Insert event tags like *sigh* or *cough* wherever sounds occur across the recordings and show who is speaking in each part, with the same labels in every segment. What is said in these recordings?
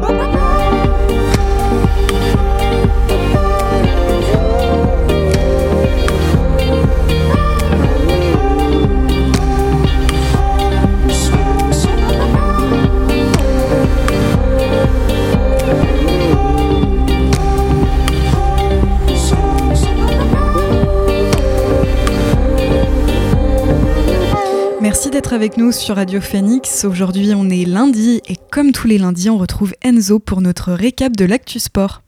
Speaker 1: Oh. Avec nous sur Radio Phoenix. Aujourd'hui, on est lundi et comme tous les lundis, on retrouve Enzo pour notre récap de l'actu sport.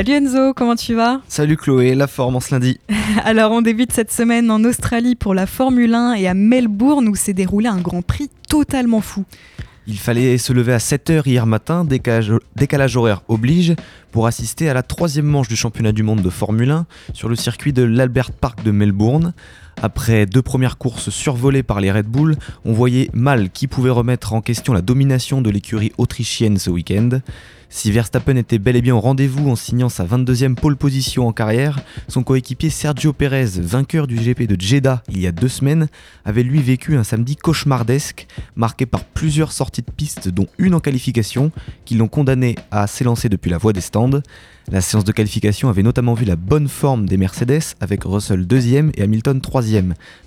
Speaker 1: Salut Enzo, comment tu vas?
Speaker 2: Salut Chloé, la forme en ce lundi. *laughs*
Speaker 1: Alors on débute cette semaine en Australie pour la Formule 1 et à Melbourne où s'est déroulé un Grand Prix totalement fou.
Speaker 2: Il fallait se lever à 7h hier matin, décalage, décalage, horaire oblige, pour assister à la troisième manche du championnat du monde de Formule 1 sur le circuit de l'Albert Park de Melbourne. Après deux premières courses survolées par les Red Bull, on voyait mal qui pouvait remettre en question la domination de l'écurie autrichienne ce week-end. Si Verstappen était bel et bien au rendez-vous en signant sa 22e pole position en carrière, son coéquipier Sergio Pérez, vainqueur du GP de Jeddah il y a deux semaines, avait lui vécu un samedi cauchemardesque, marqué par plusieurs sorties de piste, dont une en qualification, qui l'ont condamné à s'élancer depuis la voie des stands. La séance de qualification avait notamment vu la bonne forme des Mercedes avec Russell 2 et Hamilton 3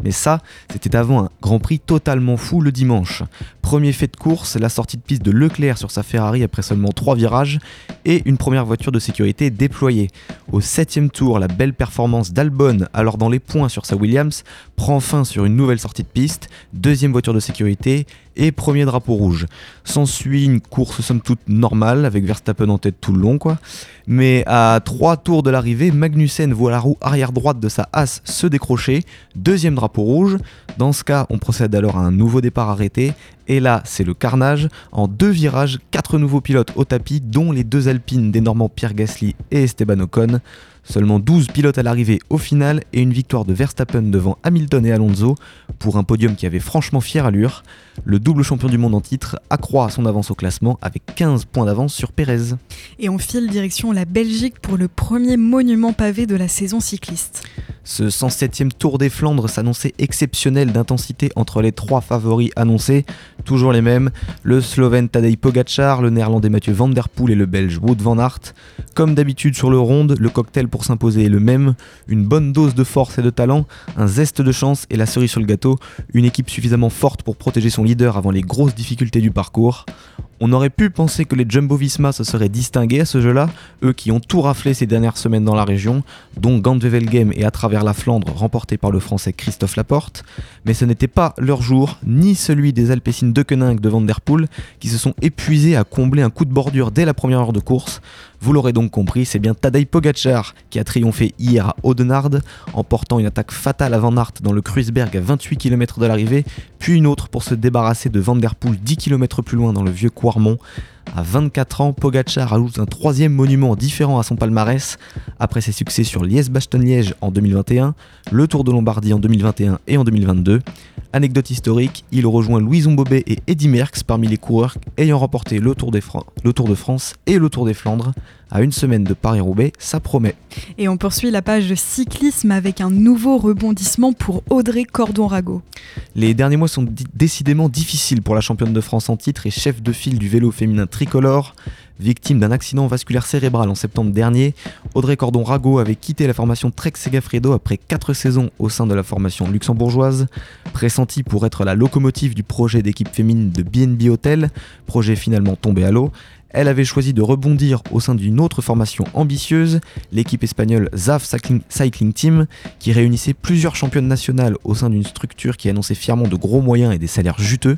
Speaker 2: Mais ça, c'était avant un Grand Prix totalement fou le dimanche. Premier fait de course, la sortie de piste de Leclerc sur sa Ferrari après seulement 3 virages et une première voiture de sécurité déployée. Au 7 tour, la belle performance d'Albon, alors dans les points sur sa Williams, prend fin sur une nouvelle sortie de piste, deuxième voiture de sécurité et premier drapeau rouge. S'ensuit une course somme toute normale avec Verstappen en tête tout le long quoi. Mais à trois tours de l'arrivée, Magnussen voit la roue arrière droite de sa As se décrocher, deuxième drapeau rouge. Dans ce cas, on procède alors à un nouveau départ arrêté et là, c'est le carnage. En deux virages, quatre nouveaux pilotes au tapis, dont les deux Alpines des Normands Pierre Gasly et Esteban Ocon. Seulement 12 pilotes à l'arrivée au final et une victoire de Verstappen devant Hamilton et Alonso pour un podium qui avait franchement fière allure. Le double champion du monde en titre accroît son avance au classement avec 15 points d'avance sur Pérez.
Speaker 1: Et on file direction la Belgique pour le premier monument pavé de la saison cycliste.
Speaker 2: Ce 107e Tour des Flandres s'annonçait exceptionnel d'intensité entre les trois favoris annoncés, toujours les mêmes, le Slovène Tadej Pogacar, le Néerlandais Mathieu Van Der Poel et le Belge Wout van Aert. Comme d'habitude sur le ronde, le cocktail pour s'imposer le même, une bonne dose de force et de talent, un zeste de chance et la cerise sur le gâteau, une équipe suffisamment forte pour protéger son leader avant les grosses difficultés du parcours. On aurait pu penser que les Jumbo Visma se seraient distingués à ce jeu-là, eux qui ont tout raflé ces dernières semaines dans la région, dont Gand-Wevelgem et à travers la Flandre remporté par le français Christophe Laporte, mais ce n'était pas leur jour, ni celui des Alpecin de Koenig de Van Der Poel, qui se sont épuisés à combler un coup de bordure dès la première heure de course. Vous l'aurez donc compris, c'est bien Tadej Pogacar qui a triomphé hier à Audenarde en portant une attaque fatale à Van Aert dans le Kruisberg à 28 km de l'arrivée, puis une autre pour se débarrasser de Van Der Poel 10 km plus loin dans le vieux Quarmont. À 24 ans, Pogacar ajoute un troisième monument différent à son palmarès. Après ses succès sur Liège-Bastogne-Liège en 2021, le Tour de Lombardie en 2021 et en 2022. Anecdote historique, il rejoint Louison Bobet et Eddy Merckx parmi les coureurs ayant remporté le Tour, le Tour de France et le Tour des Flandres. À une semaine de Paris-Roubaix, ça promet.
Speaker 1: Et on poursuit la page de cyclisme avec un nouveau rebondissement pour Audrey Cordon-Rago.
Speaker 2: Les derniers mois sont décidément difficiles pour la championne de France en titre et chef de file du vélo féminin tricolore. Victime d'un accident vasculaire cérébral en septembre dernier, Audrey Cordon-Rago avait quitté la formation Trek Segafredo après 4 saisons au sein de la formation luxembourgeoise. Pressentie pour être la locomotive du projet d'équipe féminine de BNB Hotel, projet finalement tombé à l'eau, elle avait choisi de rebondir au sein d'une autre formation ambitieuse, l'équipe espagnole ZAF Cycling, Team, qui réunissait plusieurs championnes nationales au sein d'une structure qui annonçait fièrement de gros moyens et des salaires juteux.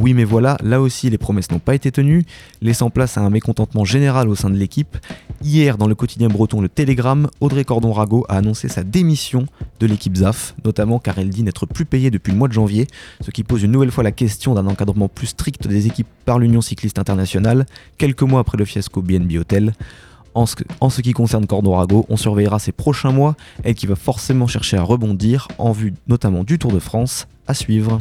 Speaker 2: Oui mais voilà, là aussi les promesses n'ont pas été tenues, laissant place à un mécontentement général au sein de l'équipe. Hier, dans le quotidien breton Le Télégramme, Audrey Cordon-Rago a annoncé sa démission de l'équipe ZAF, notamment car elle dit n'être plus payée depuis le mois de janvier, ce qui pose une nouvelle fois la question d'un encadrement plus strict des équipes par l'Union cycliste internationale, quelques mois après le fiasco BNB Hotel. En ce, qui concerne Cordon-Rago, on surveillera ces prochains mois, et qui va forcément chercher à rebondir en vue notamment du Tour de France à suivre.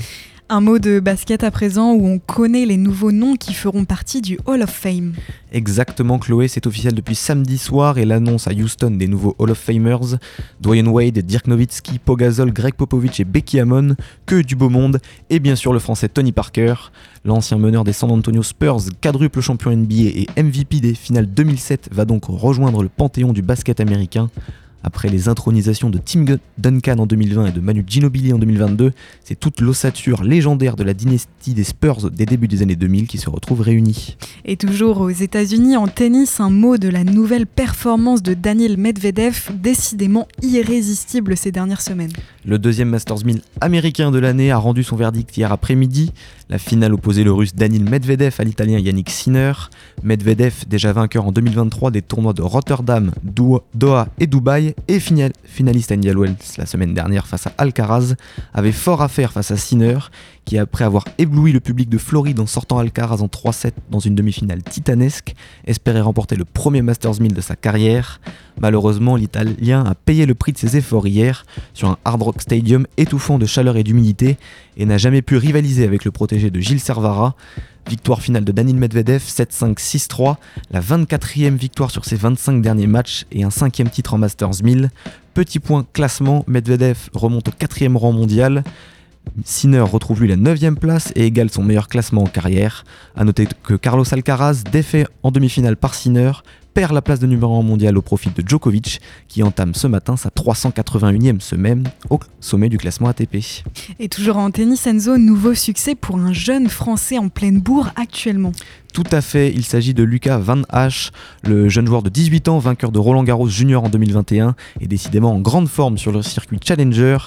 Speaker 1: Un mot de basket à présent où on connaît les nouveaux noms qui feront partie du Hall of Fame.
Speaker 2: Exactement Chloé, c'est officiel depuis samedi soir et l'annonce à Houston des nouveaux Hall of Famers, Dwayne Wade, Dirk Nowitzki, Pogazol, Greg Popovich et Becky Hammon, que du beau monde, et bien sûr le français Tony Parker, l'ancien meneur des San Antonio Spurs, quadruple champion NBA et MVP des finales 2007 va donc rejoindre le panthéon du basket américain. Après les intronisations de Tim Duncan en 2020 et de Manu Ginobili en 2022, c'est toute l'ossature légendaire de la dynastie des Spurs des débuts des années 2000 qui se retrouve réunie.
Speaker 1: Et toujours aux États-Unis, en tennis, un mot de la nouvelle performance de Daniel Medvedev, décidément irrésistible ces dernières semaines.
Speaker 2: Le deuxième Masters 1000 américain de l'année a rendu son verdict hier après-midi. La finale opposait le russe Daniel Medvedev à l'italien Yannick Sinner. Medvedev, déjà vainqueur en 2023 des tournois de Rotterdam, Doha et Dubaï, et finaliste à India Wells la semaine dernière face à Alcaraz, avait fort à faire face à Sinner, qui après avoir ébloui le public de Floride en sortant Alcaraz en 3-7 dans une demi-finale titanesque, espérait remporter le premier Masters 1000 de sa carrière. Malheureusement, l'Italien a payé le prix de ses efforts hier sur un Hard Rock Stadium étouffant de chaleur et d'humidité et n'a jamais pu rivaliser avec le protégé de Gilles Servara. Victoire finale de Daniel Medvedev 7-5-6-3, la 24e victoire sur ses 25 derniers matchs et un cinquième titre en Masters 1000. Petit point classement, Medvedev remonte au quatrième rang mondial. Sinner retrouve lui la 9 place et égale son meilleur classement en carrière. A noter que Carlos Alcaraz, défait en demi-finale par Sinner, perd la place de numéro 1 mondial au profit de Djokovic, qui entame ce matin sa 381e semaine au sommet du classement ATP.
Speaker 1: Et toujours en tennis, Enzo, nouveau succès pour un jeune Français en pleine bourre actuellement.
Speaker 2: Tout à fait, il s'agit de Lucas Van Hache, le jeune joueur de 18 ans, vainqueur de Roland Garros Junior en 2021 et décidément en grande forme sur le circuit Challenger.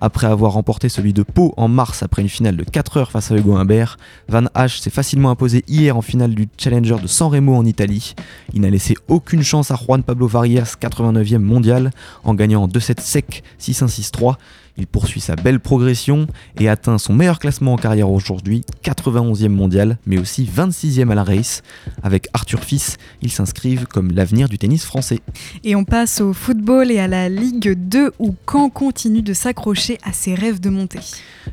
Speaker 2: Après avoir remporté celui de Pau en mars après une finale de 4 heures face à Hugo Humbert, Van Hache s'est facilement imposé hier en finale du Challenger de San Remo en Italie. Il n'a laissé aucune chance à Juan Pablo Varias, 89e mondial, en gagnant en 2-7 sec 6-1-6-3. Il poursuit sa belle progression et atteint son meilleur classement en carrière aujourd'hui, 91e mondial, mais aussi 26e à la race. Avec Arthur Fils, ils s'inscrivent comme l'avenir du tennis français.
Speaker 1: Et on passe au football et à la Ligue 2 où Caen continue de s'accrocher à ses rêves de montée.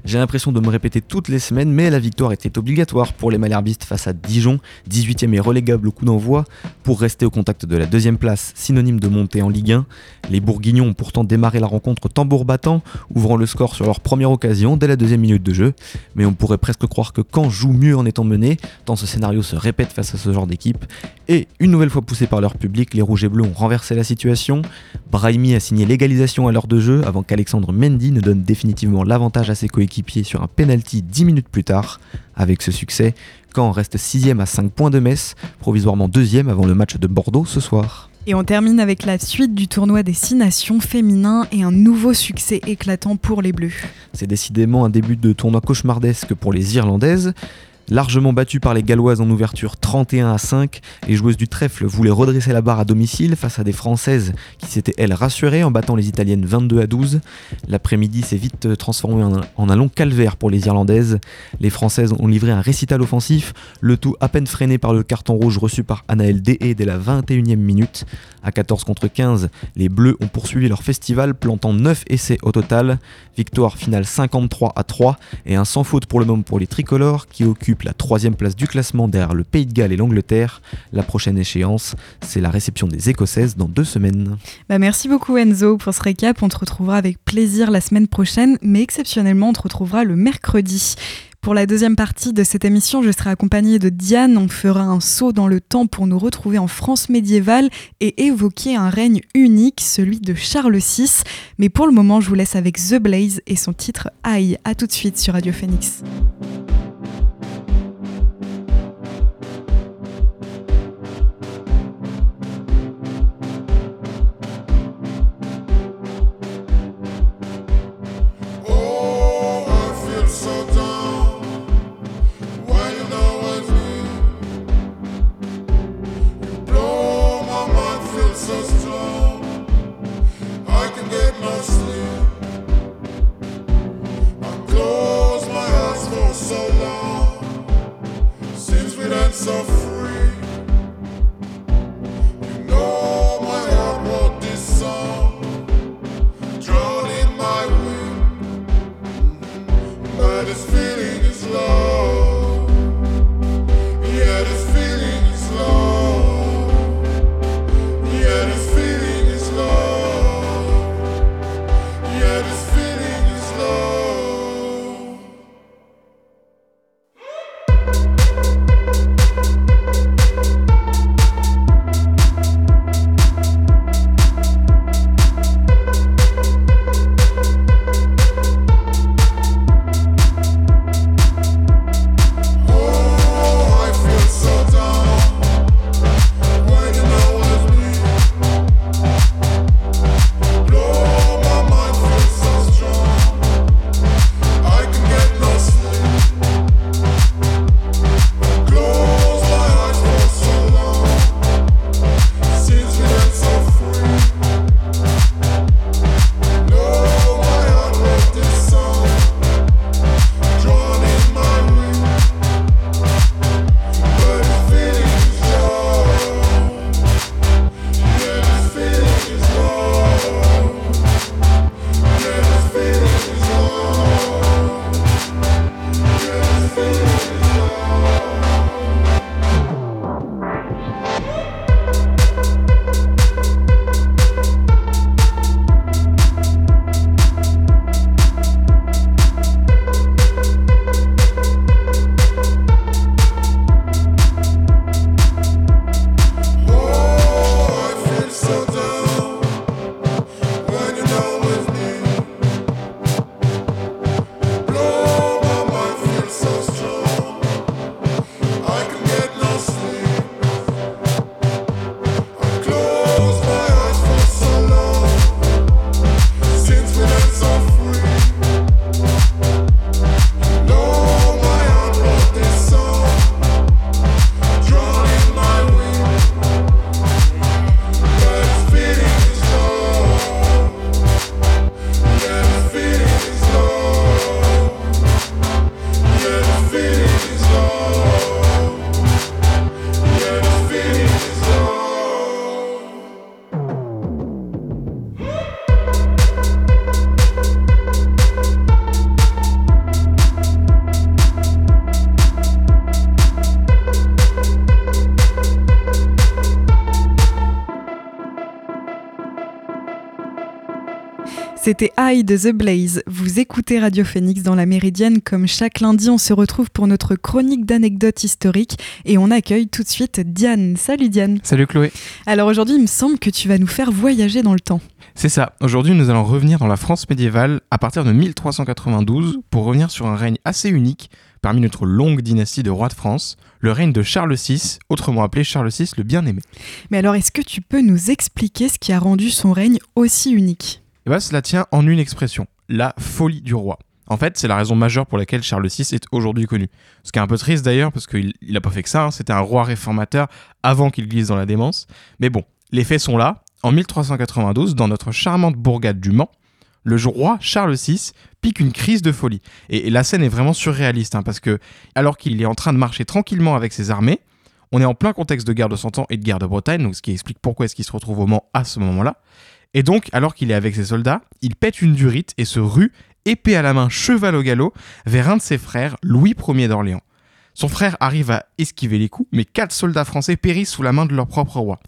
Speaker 2: J'ai l'impression de me répéter toutes les semaines, mais la victoire était obligatoire pour les Malherbistes face à Dijon, 18e et relégable au coup d'envoi, pour rester au contact de la deuxième place, synonyme de montée en Ligue 1. Les Bourguignons ont pourtant démarré la rencontre tambour battant, ouvrant le score sur leur première occasion dès la deuxième minute de jeu, mais on pourrait presque croire que Caen joue mieux en étant mené, tant ce scénario se répète face à ce genre d'équipe, et une nouvelle fois poussés par leur public, les Rouges et Bleus ont renversé la situation. Brahimi a signé l'égalisation à l'heure de jeu avant qu'Alexandre Mendy ne donne définitivement l'avantage à ses coéquipiers sur un penalty 10 minutes plus tard. Avec ce succès, Caen reste 6 à 5 points de Metz, provisoirement 2 avant le match de Bordeaux ce soir.
Speaker 1: Et on termine avec la suite du tournoi des 6 nations féminins et un nouveau succès éclatant pour les Bleus.
Speaker 2: C'est décidément un début de tournoi cauchemardesque pour les Irlandaises. Largement battues par les Galloises en ouverture 31 à 5, les joueuses du trèfle voulaient redresser la barre à domicile face à des Françaises qui s'étaient elles rassurées en battant les Italiennes 22 à 12. L'après-midi s'est vite transformé en un, long calvaire pour les Irlandaises. Les Françaises ont livré un récital offensif, le tout à peine freiné par le carton rouge reçu par Anaël Dehé dès la 21e minute. À 14 contre 15, les Bleus ont poursuivi leur festival, plantant 9 essais au total. Victoire finale 53 à 3 et un sans faute pour le moment pour les tricolores qui occupent la troisième place du classement derrière le Pays de Galles et l'Angleterre. La prochaine échéance, c'est la réception des Écossaises dans deux semaines.
Speaker 1: Bah merci beaucoup Enzo pour ce récap. On te retrouvera avec plaisir la semaine prochaine, mais exceptionnellement, on te retrouvera le mercredi. Pour la deuxième partie de cette émission, je serai accompagnée de Diane. On fera un saut dans le temps pour nous retrouver en France médiévale et évoquer un règne unique, celui de Charles VI. Mais pour le moment, je vous laisse avec The Blaze et son titre Aïe. A tout de suite sur Radio Phoenix.
Speaker 3: but this feeling is love.
Speaker 1: C'était Eye de The Blaze. Vous écoutez Radio Phoenix dans la Méridienne. Comme chaque lundi, on se retrouve pour notre chronique d'anecdotes historiques et on accueille tout de suite Diane. Salut Diane.
Speaker 3: Salut Chloé.
Speaker 1: Alors aujourd'hui, il me semble que tu vas nous faire voyager dans le temps.
Speaker 3: C'est ça. Aujourd'hui, nous allons revenir dans la France médiévale à partir de 1392 pour revenir sur un règne assez unique parmi notre longue dynastie de rois de France, le règne de Charles VI, autrement appelé Charles VI le bien-aimé.
Speaker 1: Mais alors, est-ce que tu peux nous expliquer ce qui a rendu son règne aussi unique?
Speaker 3: Eh bien, cela tient en une expression, la folie du roi. En fait, c'est la raison majeure pour laquelle Charles VI est aujourd'hui connu. Ce qui est un peu triste d'ailleurs, parce qu'il n'a pas fait que ça, hein. c'était un roi réformateur avant qu'il glisse dans la démence. Mais bon, les faits sont là. En 1392, dans notre charmante bourgade du Mans, le roi Charles VI pique une crise de folie. Et, la scène est vraiment surréaliste, hein, parce que alors qu'il est en train de marcher tranquillement avec ses armées, on est en plein contexte de guerre de Cent Ans et de guerre de Bretagne, donc ce qui explique pourquoi est-ce qu'il se retrouve au Mans à ce moment-là. Et donc, alors qu'il est avec ses soldats, il pète une durite et se rue, épée à la main, cheval au galop, vers un de ses frères, Louis Ier d'Orléans. Son frère arrive à esquiver les coups, mais quatre soldats français périssent sous la main de leur propre roi.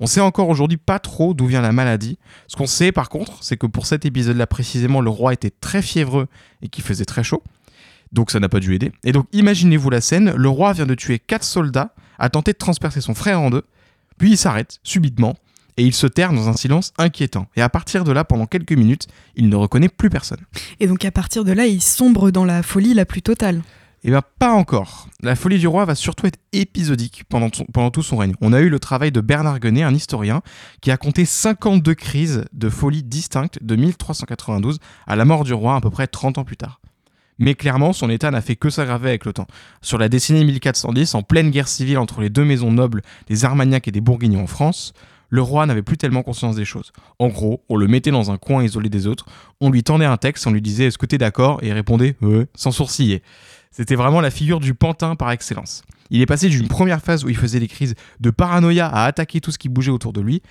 Speaker 3: On sait encore aujourd'hui pas trop d'où vient la maladie. Ce qu'on sait par contre, c'est que pour cet épisode-là précisément, le roi était très fiévreux et qu'il faisait très chaud. Donc ça n'a pas dû aider. Et donc imaginez-vous la scène, le roi vient de tuer quatre soldats, a tenté de transpercer son frère en deux, puis il s'arrête subitement et il se terre dans un silence inquiétant. Et à partir de là, pendant quelques minutes, il ne reconnaît plus personne.
Speaker 1: Et donc à partir de là, il sombre dans la folie la plus totale.
Speaker 3: Eh bien, pas encore. La folie du roi va surtout être épisodique pendant, pendant tout son règne. On a eu le travail de Bernard Guenet, un historien, qui a compté 52 crises de folie distinctes de 1392 à la mort du roi, à peu près 30 ans plus tard. Mais clairement, son état n'a fait que s'aggraver avec le temps. Sur la décennie 1410, en pleine guerre civile entre les deux maisons nobles, des Armagnacs et des Bourguignons en France, le roi n'avait plus tellement conscience des choses. En gros, on le mettait dans un coin isolé des autres, on lui tendait un texte, on lui disait Est-ce que t'es d'accord? Et il répondait Ouais, sans sourciller. C'était vraiment la figure du pantin par excellence. Il est passé d'une première phase où il faisait des crises de paranoïa à attaquer tout ce qui bougeait autour de lui,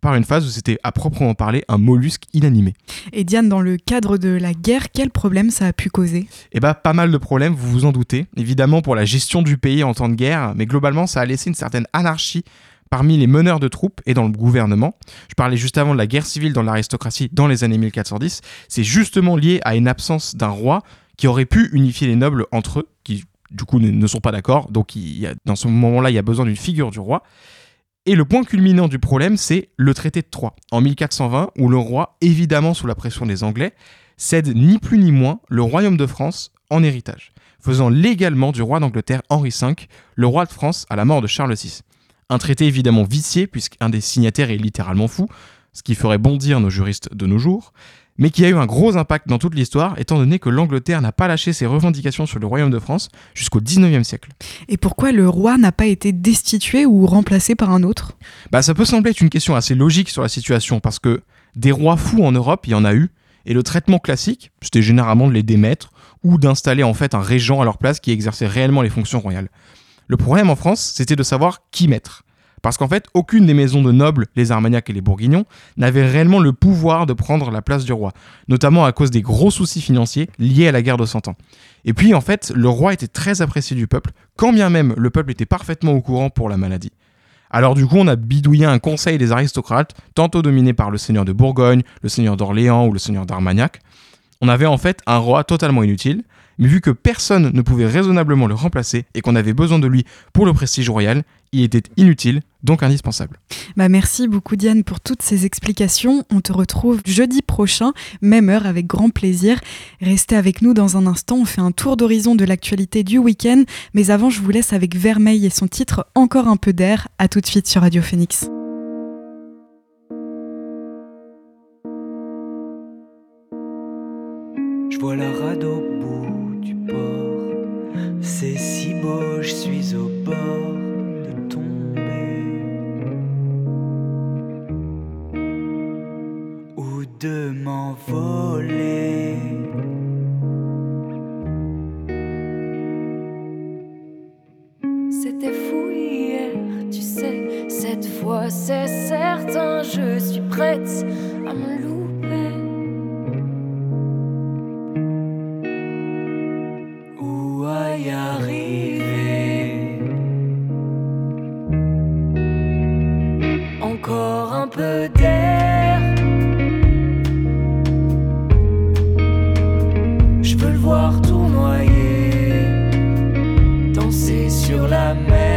Speaker 3: par une phase où c'était à proprement parler un mollusque inanimé.
Speaker 1: Et Diane, dans le cadre de la guerre, quel problème ça a pu causer?
Speaker 3: Eh bah pas mal de problèmes, vous vous en doutez. Évidemment pour la gestion du pays en temps de guerre, mais globalement ça a laissé une certaine anarchie parmi les meneurs de troupes et dans le gouvernement. Je parlais juste avant de la guerre civile dans l'aristocratie dans les années 1410. C'est justement lié à une absence d'un roi qui aurait pu unifier les nobles entre eux, qui du coup ne, sont pas d'accord. Donc dans ce moment-là, il y a besoin d'une figure du roi. Et le point culminant du problème, c'est le traité de Troyes, en 1420, où le roi, évidemment sous la pression des Anglais, cède ni plus ni moins le royaume de France en héritage, faisant légalement du roi d'Angleterre Henri V le roi de France à la mort de Charles VI. Un traité évidemment vicié, puisqu'un des signataires est littéralement fou, ce qui ferait bondir nos juristes de nos jours, mais qui a eu un gros impact dans toute l'histoire, étant donné que l'Angleterre n'a pas lâché ses revendications sur le royaume de France jusqu'au 19e siècle.
Speaker 1: Et pourquoi le roi n'a pas été destitué ou remplacé par un autre?
Speaker 3: Bah ça peut sembler être une question assez logique sur la situation, parce que des rois fous en Europe, il y en a eu, et le traitement classique, c'était généralement de les démettre, ou d'installer en fait un régent à leur place qui exerçait réellement les fonctions royales. Le problème en France, c'était de savoir qui mettre. Parce qu'en fait, aucune des maisons de nobles, les Armagnacs et les Bourguignons, n'avait réellement le pouvoir de prendre la place du roi, notamment à cause des gros soucis financiers liés à la guerre de Cent Ans. Et puis, en fait, le roi était très apprécié du peuple, quand bien même le peuple était parfaitement au courant pour la maladie. Alors du coup, on a bidouillé un conseil des aristocrates, tantôt dominé par le seigneur de Bourgogne, le seigneur d'Orléans ou le seigneur d'Armagnac. On avait en fait un roi totalement inutile, mais vu que personne ne pouvait raisonnablement le remplacer et qu'on avait besoin de lui pour le prestige royal, il était inutile, donc indispensable.
Speaker 1: Bah merci beaucoup Diane pour toutes ces explications. On te retrouve jeudi prochain, même heure, avec grand plaisir. Restez avec nous dans un instant, on fait un tour d'horizon de l'actualité du week-end, mais avant je vous laisse avec Vermeil et son titre Encore un peu d'air. À tout de suite sur Radio Phoenix.
Speaker 4: Je vois la rade au bout du port, c'est si beau, je suis au bord de m'envoler. Voir tournoyer, danser sur la mer.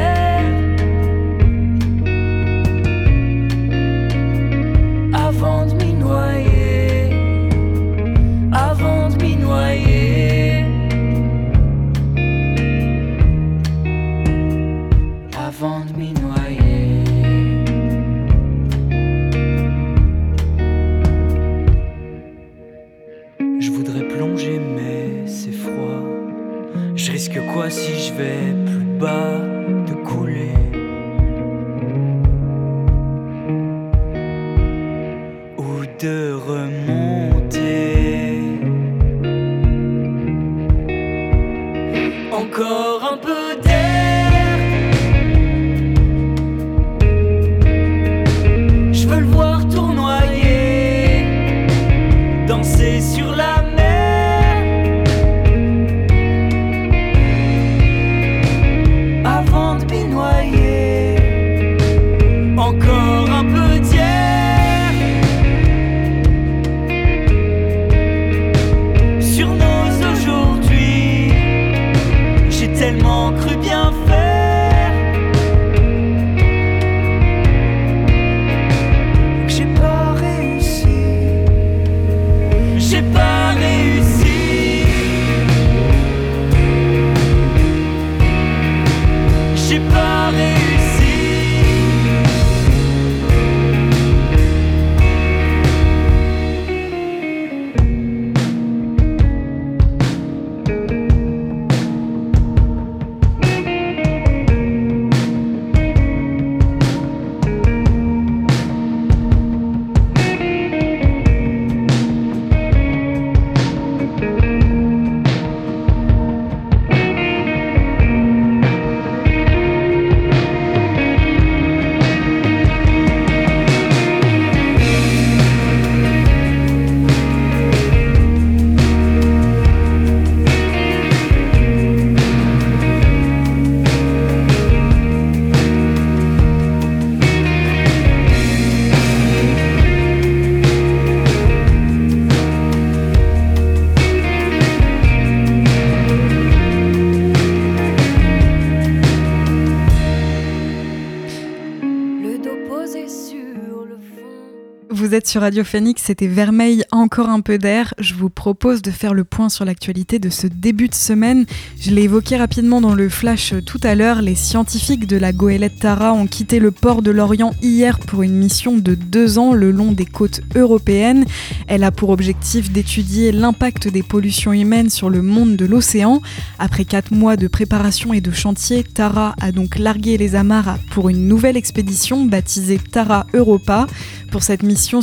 Speaker 4: Sur
Speaker 1: Radio Phoenix, c'était Vermeil, encore un peu d'air. Je vous propose de faire le point sur l'actualité de ce début de semaine. Je l'ai évoqué rapidement dans le flash tout à l'heure. Les scientifiques de la goélette Tara ont quitté le port de Lorient hier pour une mission de deux ans le long des côtes européennes. Elle a pour objectif d'étudier l'impact des pollutions humaines sur le monde de l'océan. Après quatre mois de préparation et de chantier, Tara a donc largué les amarres pour une nouvelle expédition baptisée Tara Europa. Pour cette mission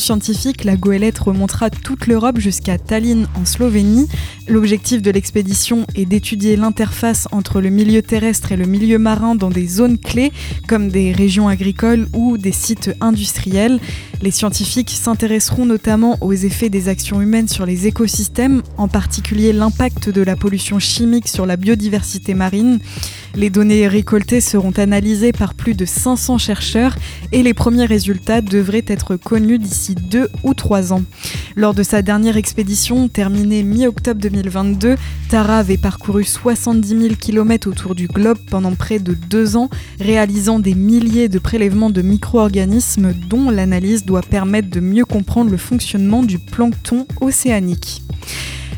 Speaker 1: la goélette remontera toute l'Europe jusqu'à Tallinn en Slovénie. L'objectif de l'expédition est d'étudier l'interface entre le milieu terrestre et le milieu marin dans des zones clés comme des régions agricoles ou des sites industriels. Les scientifiques s'intéresseront notamment aux effets des actions humaines sur les écosystèmes, en particulier l'impact de la pollution chimique sur la biodiversité marine. Les données récoltées seront analysées par plus de 500 chercheurs et les premiers résultats devraient être connus d'ici deux ou trois ans. Lors de sa dernière expédition, terminée mi-octobre 2022, Tara avait parcouru 70 000 km autour du globe pendant près de deux ans, réalisant des milliers de prélèvements de micro-organismes dont l'analyse doit permettre de mieux comprendre le fonctionnement du plancton océanique.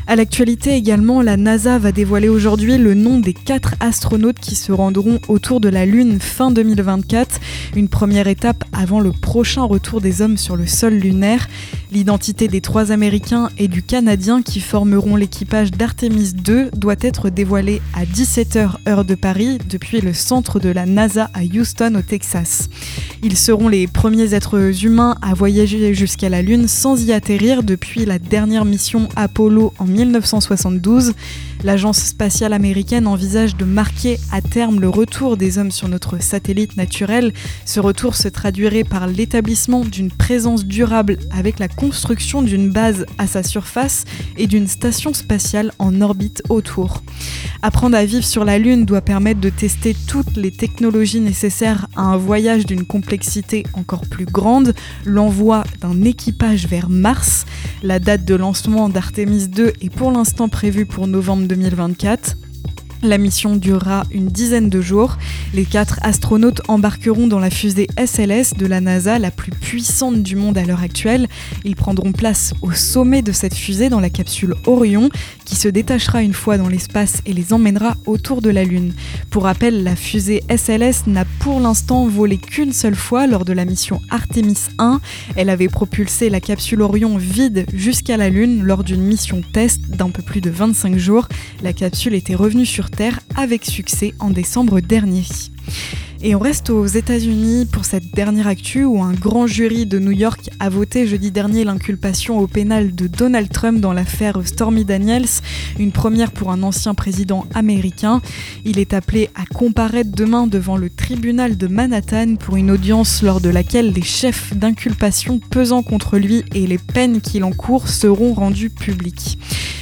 Speaker 1: À l'actualité également, la NASA va dévoiler aujourd'hui le nom des quatre astronautes qui se rendront autour de la Lune fin 2024, une première étape avant le prochain retour des hommes sur le sol lunaire. L'identité des trois Américains et du Canadien qui formeront l'équipage d'Artemis 2 doit être dévoilée à 17h heure de Paris depuis le centre de la NASA à Houston au Texas. Ils seront les premiers êtres humains à voyager jusqu'à la Lune sans y atterrir depuis la dernière mission Apollo en 1972. L'agence spatiale américaine envisage de marquer à terme le retour des hommes sur notre satellite naturel. Ce retour se traduirait par l'établissement d'une présence durable avec la construction d'une base à sa surface et d'une station spatiale en orbite autour. Apprendre à vivre sur la Lune doit permettre de tester toutes les technologies nécessaires à un voyage d'une complexité encore plus grande, l'envoi d'un équipage vers Mars. La date de lancement d'Artemis 2 est pour l'instant prévue pour novembre 2024. La mission durera une dizaine de jours. Les quatre astronautes embarqueront dans la fusée SLS de la NASA, la plus puissante du monde à l'heure actuelle. Ils prendront place au sommet de cette fusée dans la capsule Orion, qui se détachera une fois dans l'espace et les emmènera autour de la Lune. Pour rappel, la fusée SLS n'a pour l'instant volé qu'une seule fois lors de la mission Artemis 1. Elle avait propulsé la capsule Orion vide jusqu'à la Lune lors d'une mission test d'un peu plus de 25 jours. La capsule était revenue sur Avec succès en décembre dernier. Et on reste aux États-Unis pour cette dernière actu où un grand jury de New York a voté jeudi dernier l'inculpation au pénal de Donald Trump dans l'affaire Stormy Daniels, une première pour un ancien président américain. Il est appelé à comparaître demain devant le tribunal de Manhattan pour une audience lors de laquelle les chefs d'inculpation pesant contre lui et les peines qu'il encourt seront rendus publics.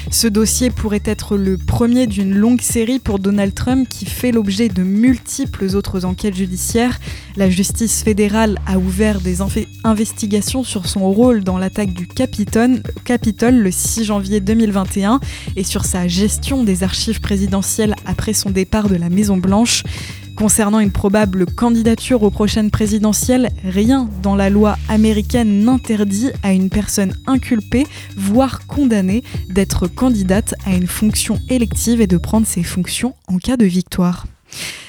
Speaker 1: Ce dossier pourrait être le premier d'une longue série pour Donald Trump qui fait l'objet de multiples autres enquêtes judiciaires. La justice fédérale a ouvert des investigations sur son rôle dans l'attaque du Capitole, le 6 janvier 2021 et sur sa gestion des archives présidentielles après son départ de la Maison Blanche. Concernant une probable candidature aux prochaines présidentielles, rien dans la loi américaine n'interdit à une personne inculpée, voire condamnée, d'être candidate à une fonction élective et de prendre ses fonctions en cas de victoire.